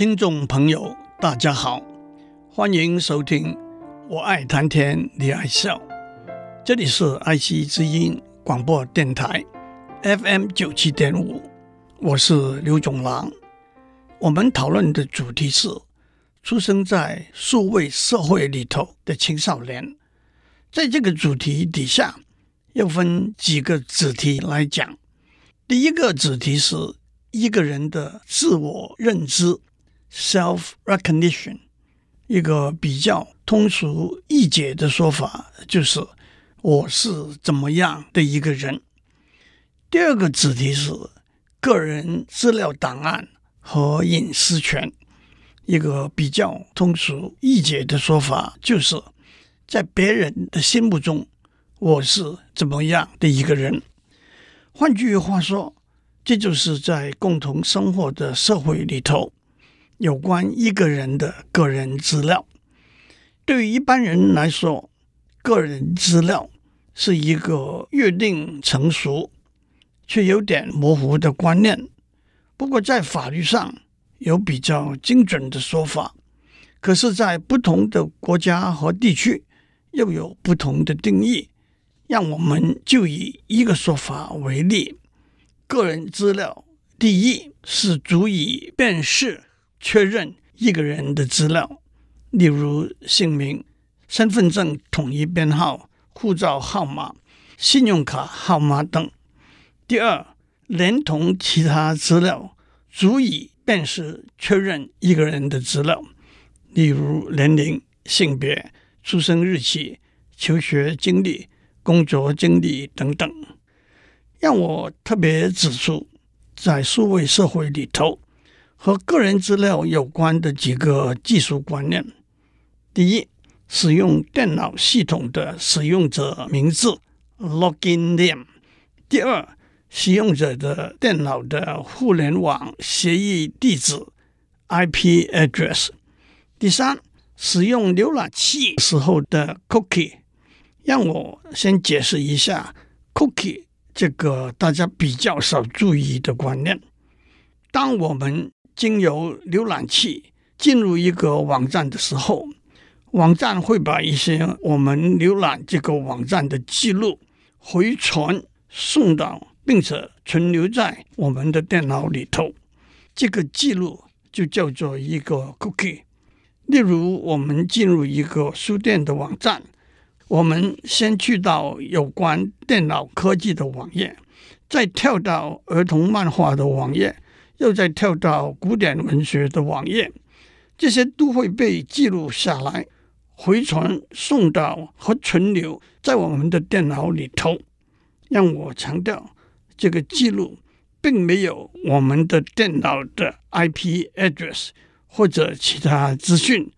听众朋友，大家好，欢迎收听《我爱谈天你爱笑》，这里是爱惜之音广播电台 FM 九七点五，我是刘总郎。我们讨论的主题是出生在数位社会里头的青少年。在这个主题底下，要分几个子题来讲。第一个子题是一个人的自我认知。Self-recognition，一个比较通俗易解的说法就是我是怎么样的一个人。第二个主题是个人资料档案和隐私权，一个比较通俗易解的说法就是在别人的心目中我是怎么样的一个人。换句话说，这就是在共同生活的社会里头。有关一个人的个人资料，对于一般人来说，个人资料是一个约定成熟却有点模糊的观念。不过，在法律上有比较精准的说法，可是，在不同的国家和地区又有不同的定义。让我们就以一个说法为例：个人资料，第一是足以辨识。确认一个人的资料，例如姓名、身份证统一编号、护照号码、信用卡号码等。第二，连同其他资料，足以辨识确认一个人的资料，例如年龄、性别、出生日期、求学经历、工作经历等等。让我特别指出，在数位社会里头。和个人资料有关的几个技术观念：第一，使用电脑系统的使用者名字 （login name）；第二，使用者的电脑的互联网协议地址 （IP address）；第三，使用浏览器时候的 cookie。让我先解释一下 cookie 这个大家比较少注意的观念。当我们经由浏览器进入一个网站的时候，网站会把一些我们浏览这个网站的记录回传送到，并且存留在我们的电脑里头。这个记录就叫做一个 cookie。例如，我们进入一个书店的网站，我们先去到有关电脑科技的网页，再跳到儿童漫画的网页。又再跳到古典文学的网页，这些都会被记录下来，回传送到和存留在我们的电脑里头。让我强调，这个记录并没有我们的电脑的 IP address 或者其他资讯，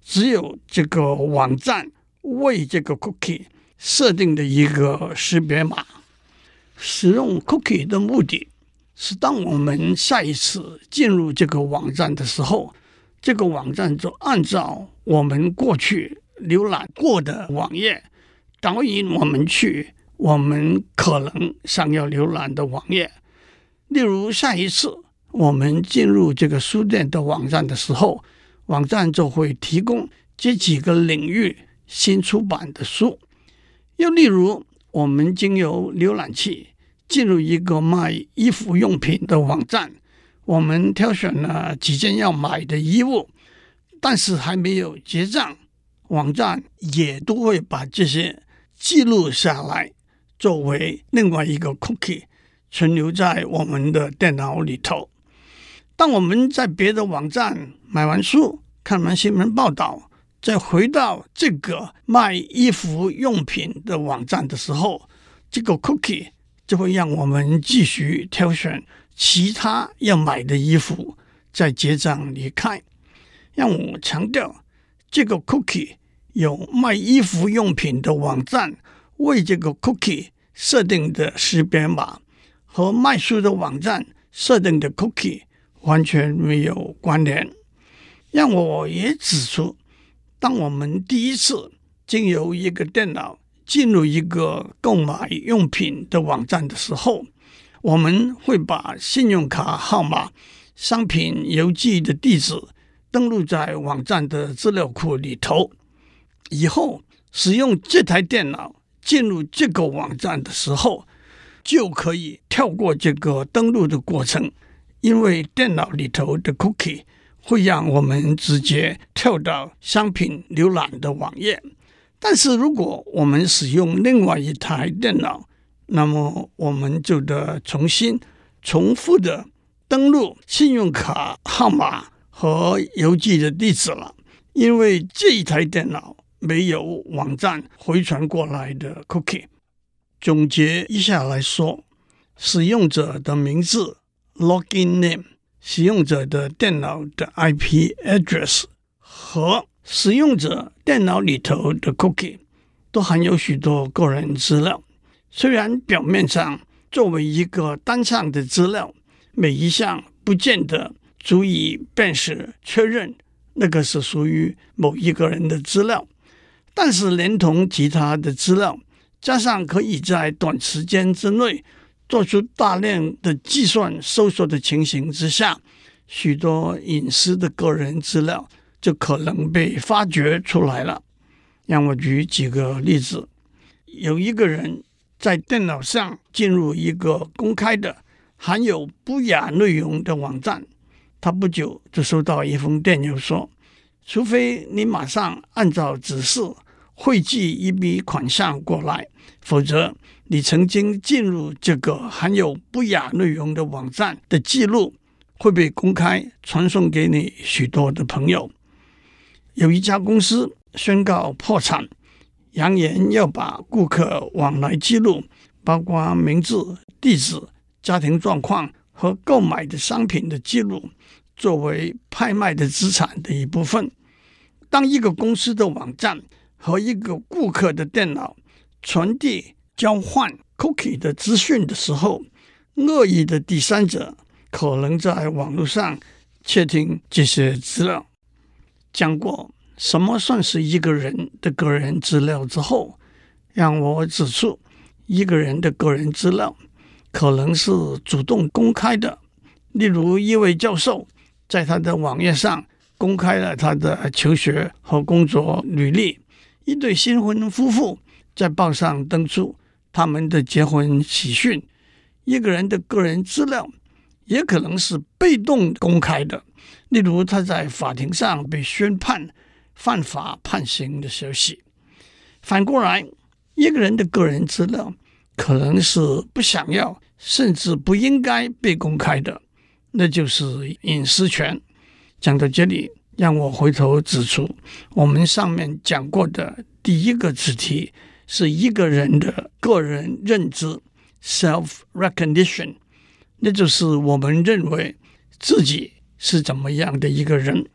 只有这个网站为这个 cookie 设定的一个识别码。使用 cookie 的目的。是当我们下一次进入这个网站的时候，这个网站就按照我们过去浏览过的网页，导引我们去我们可能想要浏览的网页。例如，下一次我们进入这个书店的网站的时候，网站就会提供这几个领域新出版的书。又例如，我们经由浏览器。进入一个卖衣服用品的网站，我们挑选了几件要买的衣物，但是还没有结账，网站也都会把这些记录下来，作为另外一个 cookie 存留在我们的电脑里头。当我们在别的网站买完书、看完新闻报道，再回到这个卖衣服用品的网站的时候，这个 cookie。就会让我们继续挑选其他要买的衣服，再结账离开。让我强调，这个 cookie 有卖衣服用品的网站为这个 cookie 设定的识别码，和卖书的网站设定的 cookie 完全没有关联。让我也指出，当我们第一次经由一个电脑。进入一个购买用品的网站的时候，我们会把信用卡号码商品邮寄的地址登录在网站的资料库里头。以后使用这台电脑进入这个网站的时候，就可以跳过这个登录的过程，因为电脑里头的 cookie 会让我们直接跳到商品浏览的网页。但是如果我们使用另外一台电脑，那么我们就得重新重复的登录信用卡号码和邮寄的地址了，因为这一台电脑。没有网站回传过来的 cookie。总结一下来说，使用者的名字 （login name）、使用者的电脑的 IP address 和使用者电脑里头的 cookie 都含有许多个人资料。虽然表面上作为一个单项的资料，每一项不见得足以辨识确认那个是属于某一个人的资料。但是，连同其他的资料，加上可以在短时间之内做出大量的计算搜索的情形之下，许多隐私的个人资料就可能被发掘出来了。让我举几个例子：有一个人在电脑上进入一个公开的含有不雅内容的网站，他不久就收到一封电邮说。除非你马上按照指示汇寄一笔款项过来，否则你曾经进入这个含有不雅内容的网站的记录会被公开传送给你许多的朋友。有一家公司宣告破产，扬言要把顾客往来记录，包括名字、地址、家庭状况和购买的商品的记录，作为拍卖的资产的一部分。当一个公司的网站和一个顾客的电脑传递交换 cookie 的资讯的时候，恶意的第三者可能在网络上窃听这些资料。讲过什么算是一个人的个人资料之后，让我指出，一个人的个人资料可能是主动公开的，例如一位教授在他的网页上。公开了他的求学和工作履历。一对新婚夫妇在报上登出他们的结婚喜讯。一个人的个人资料也可能是被动公开的，例如他在法庭上被宣判犯法判刑的消息。反过来，一个人的个人资料可能是不想要甚至不应该被公开的，那就是隐私权。讲到这里，让我回头指出，我们上面讲过的第一个主题是一个人的个人认知 （self-recognition），那就是我们认为自己是怎么样的一个人。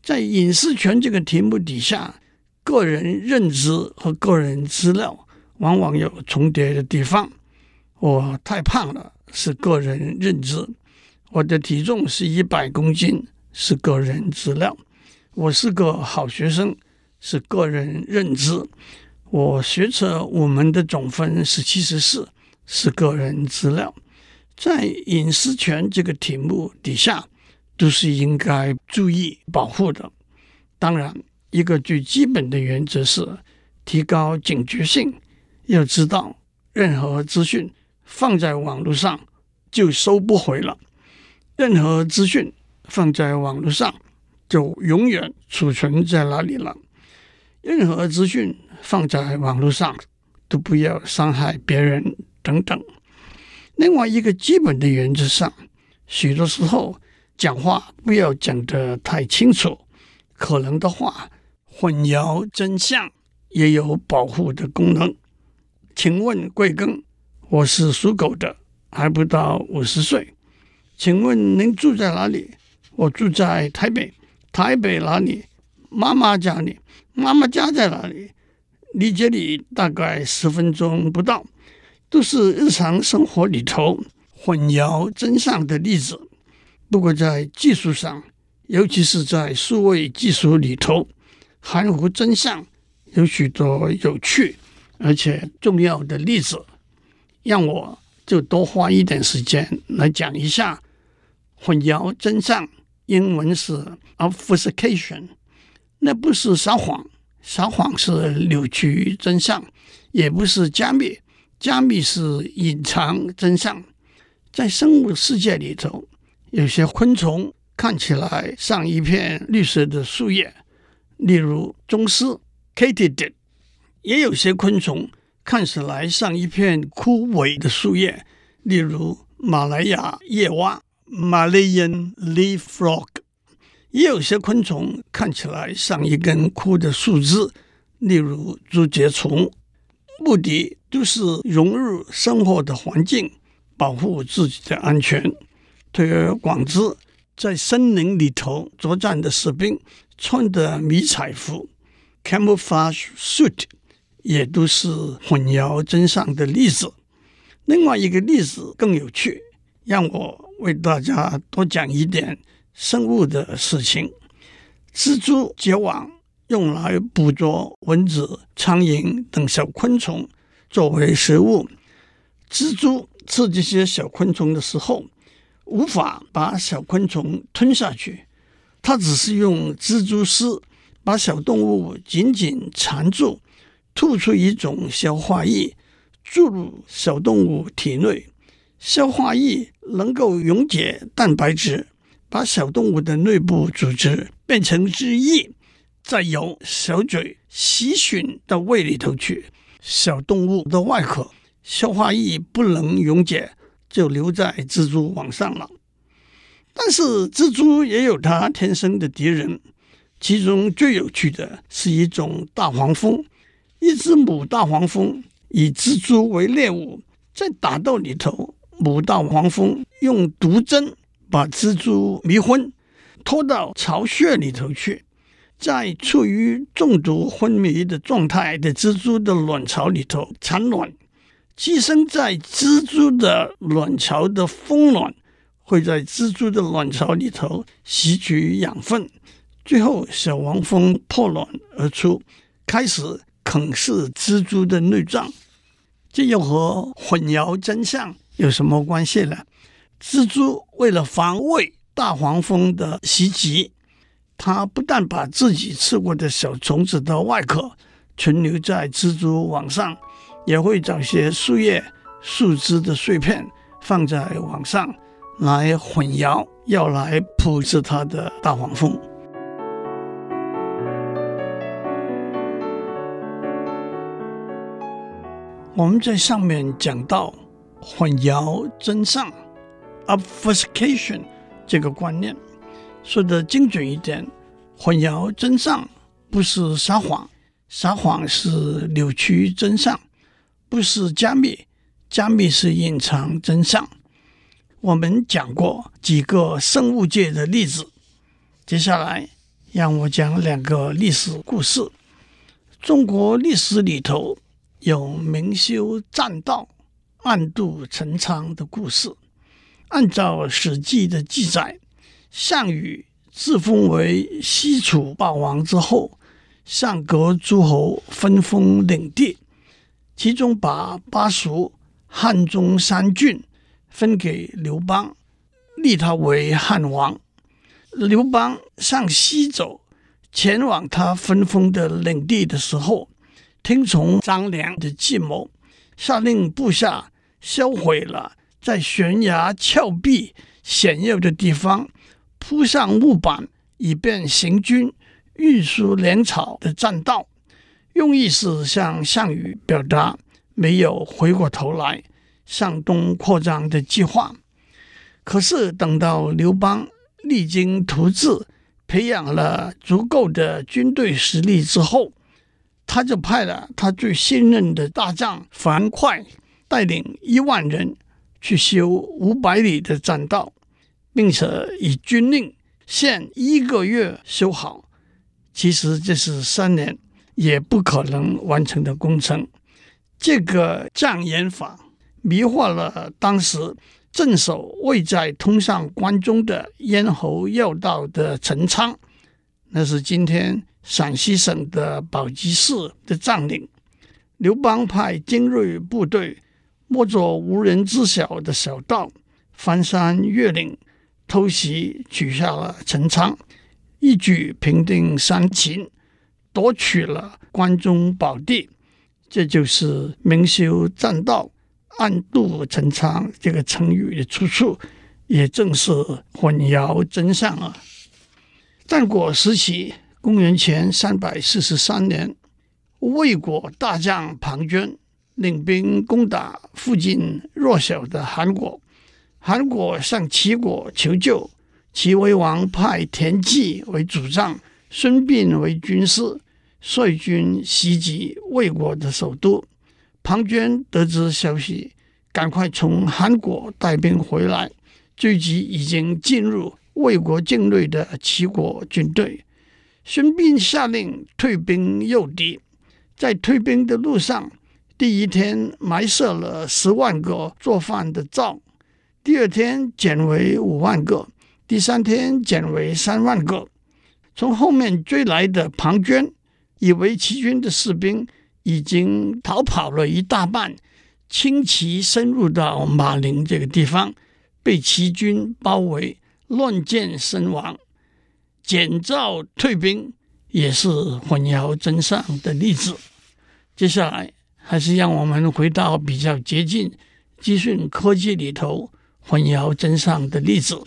在隐私权这个题目底下，个人认知和个人资料往往有重叠的地方。我太胖了，是个人认知；我的体重是一百公斤。是个人资料，我是个好学生，是个人认知。我学测我们的总分是七十四，是个人资料。在隐私权这个题目底下，都是应该注意保护的。当然，一个最基本的原则是提高警觉性，要知道任何资讯放在网络上就收不回了，任何资讯。放在网络上就永远储存在那里了。任何资讯放在网络上都不要伤害别人等等。另外一个基本的原则上，许多时候讲话不要讲得太清楚，可能的话混淆真相也有保护的功能。请问贵庚？我是属狗的，还不到五十岁。请问您住在哪里？我住在台北，台北哪里？妈妈家里，妈妈家在哪里？离这里大概十分钟不到，都是日常生活里头混淆真相的例子。不过在技术上，尤其是在数位技术里头，含糊真相有许多有趣而且重要的例子，让我就多花一点时间来讲一下。混淆真相，英文是 obfuscation，那不是撒谎，撒谎是扭曲真相，也不是加密，加密是隐藏真相。在生物世界里头，有些昆虫看起来像一片绿色的树叶，例如螽斯 （Katydid）；也有些昆虫看起来像一片枯萎的树叶，例如马来亚叶蛙。Malayan leaf frog，也有些昆虫看起来像一根枯的树枝，例如竹节虫。目的都是融入生活的环境，保护自己的安全。推而广之，在森林里头作战的士兵穿的迷彩服 （camouflage suit） 也都是混淆真相的例子。另外一个例子更有趣，让我。为大家多讲一点生物的事情。蜘蛛结网用来捕捉蚊子、苍蝇等小昆虫作为食物。蜘蛛吃这些小昆虫的时候，无法把小昆虫吞下去，它只是用蜘蛛丝把小动物紧紧缠住，吐出一种消化液，注入小动物体内。消化液能够溶解蛋白质，把小动物的内部组织变成汁液，再由小嘴吸吮到胃里头去。小动物的外壳消化液不能溶解，就留在蜘蛛网上了。但是蜘蛛也有它天生的敌人，其中最有趣的是一种大黄蜂。一只母大黄蜂以蜘蛛为猎物，在打斗里头。母大黄蜂用毒针把蜘蛛迷昏，拖到巢穴里头去，在处于中毒昏迷的状态的蜘蛛的卵巢里头产卵。寄生在蜘蛛的卵巢的蜂卵会在蜘蛛的卵巢里头吸取养分，最后小黄蜂破卵而出，开始啃噬蜘蛛的内脏。这又和混淆真相有什么关系呢？蜘蛛为了防卫大黄蜂的袭击，它不但把自己吃过的小虫子的外壳存留在蜘蛛网上，也会找些树叶、树枝的碎片放在网上来混淆要来捕食它的大黄蜂。我们在上面讲到混淆真相 （obfuscation） 这个观念，说的精准一点，混淆真相不是撒谎，撒谎是扭曲真相；不是加密，加密是隐藏真相。我们讲过几个生物界的例子，接下来让我讲两个历史故事。中国历史里头。有明修栈道、暗度陈仓的故事。按照《史记》的记载，项羽自封为西楚霸王之后，向各诸侯分封领地，其中把巴蜀、汉中三郡分给刘邦，立他为汉王。刘邦向西走，前往他分封的领地的时候，听从张良的计谋，下令部下销毁了在悬崖峭壁险要的地方铺上木板，以便行军运输粮草的栈道，用意是向项羽表达没有回过头来向东扩张的计划。可是等到刘邦励精图治，培养了足够的军队实力之后，他就派了他最信任的大将樊哙带领一万人去修五百里的栈道，并且以军令限一个月修好。其实这是三年也不可能完成的工程。这个障眼法迷惑了当时镇守位在通向关中的咽喉要道的陈仓，那是今天。陕西省的宝鸡市的将领刘邦派精锐部队，摸着无人知晓的小道，翻山越岭，偷袭取下了陈仓，一举平定三秦，夺取了关中宝地。这就是明修栈道，暗度陈仓这个成语的出处，也正是混淆真相啊。战国时期，公元前三百四十三年，魏国大将庞涓领兵攻打附近弱小的韩国，韩国向齐国求救，齐威王派田忌为主将，孙膑为军师。率军袭击魏国的首都，庞涓得知消息，赶快从韩国带兵回来，追击已经进入魏国境内的齐国军队。孙膑下令退兵诱敌，在退兵的路上，第一天埋设了十万个做饭的灶，第二天减为五万个，第三天减为三万个。从后面追来的庞涓。以为齐军的士兵已经逃跑了一大半，轻骑深入到马陵这个地方，被齐军包围，乱箭身亡。减灶退兵也是混淆真相的例子。接下来，还是让我们回到比较接近资讯科技里头混淆真相的例子。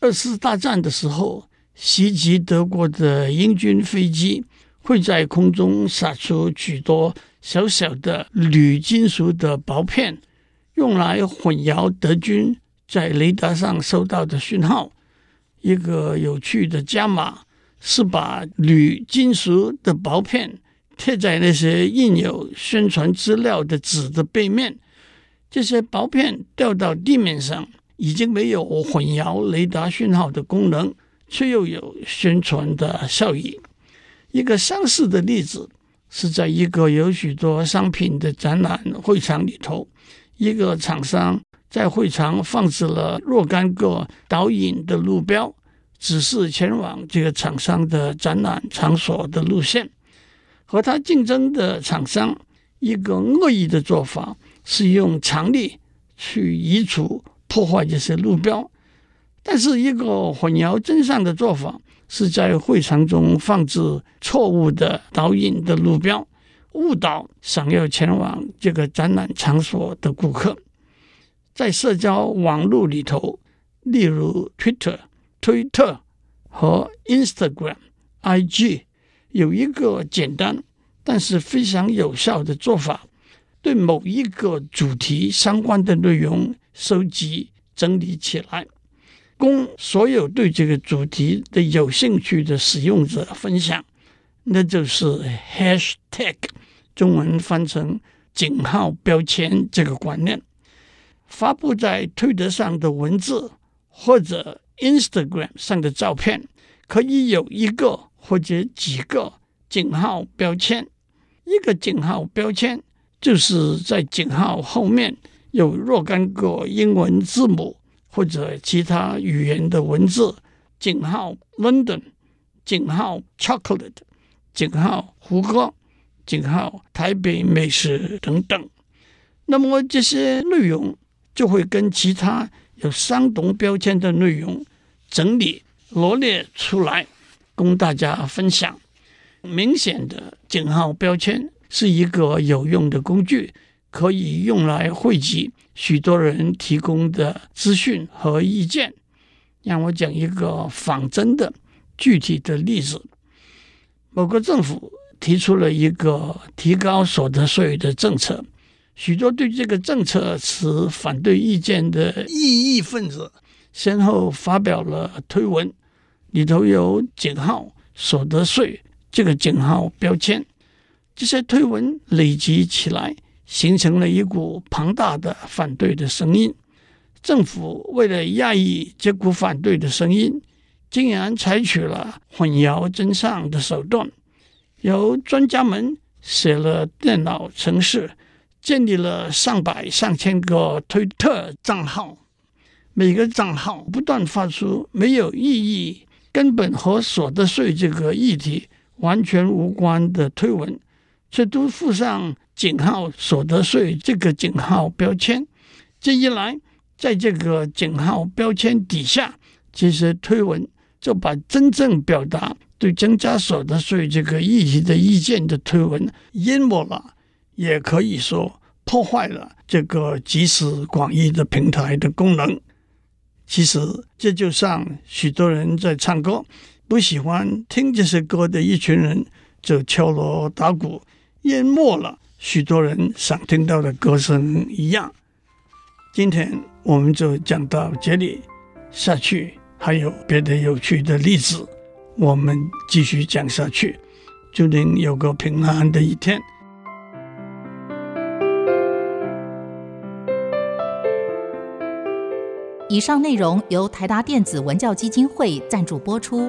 二次大战的时候，袭击德国的英军飞机。会在空中撒出许多小小的铝金属的薄片，用来混淆德军在雷达上收到的讯号。一个有趣的加码是把铝金属的薄片贴在那些印有宣传资料的纸的背面，这些薄片掉到地面上，已经没有混淆雷达讯号的功能，却又有宣传的效益。一个相似的例子是在一个有许多商品的展览会场里头，一个厂商在会场放置了若干个导引的路标，指示前往这个厂商的展览场所的路线。和他竞争的厂商，一个恶意的做法是用强力去移除破坏这些路标，但是一个混淆真相的做法。是在会场中放置错误的导引的路标，误导想要前往这个展览场所的顾客。在社交网络里头，例如 Twitter、推特和 Instagram、IG，有一个简单但是非常有效的做法，对某一个主题相关的内容收集整理起来。供所有对这个主题的有兴趣的使用者分享，那就是 hashtag，中文翻成井号标签这个观念。发布在推特上的文字或者 Instagram 上的照片，可以有一个或者几个井号标签。一个井号标签就是在井号后面有若干个英文字母。或者其他语言的文字，井号 London，井号 Chocolate，井号胡歌，井号台北美食等等。那么这些内容就会跟其他有相同标签的内容整理罗列出来，供大家分享。明显的井号标签是一个有用的工具。可以用来汇集许多人提供的资讯和意见。让我讲一个仿真的具体的例子：某个政府提出了一个提高所得税的政策，许多对这个政策持反对意见的异议分子先后发表了推文，里头有井号所得税这个井号标签。这些推文累积起来。形成了一股庞大的反对的声音。政府为了压抑这股反对的声音，竟然采取了混淆真相的手段。由专家们写了电脑程式，建立了上百上千个推特账号，每个账号不断发出没有意义、根本和所得税这个议题完全无关的推文，却都附上。井号所得税这个井号标签，这一来，在这个井号标签底下其实推文就把真正表达对增加所得税这个议题的意见的推文淹没了，也可以说破坏了这个集思广益的平台的功能。其实这就像许多人在唱歌，不喜欢听这些歌的一群人就敲锣打鼓，淹没了许多人想听到的歌声一样。今天我们就讲到这里，下去还有别的有趣的例子，我们继续讲下去。祝您有个平安的一天。以上内容由台达电子文教基金会赞助播出。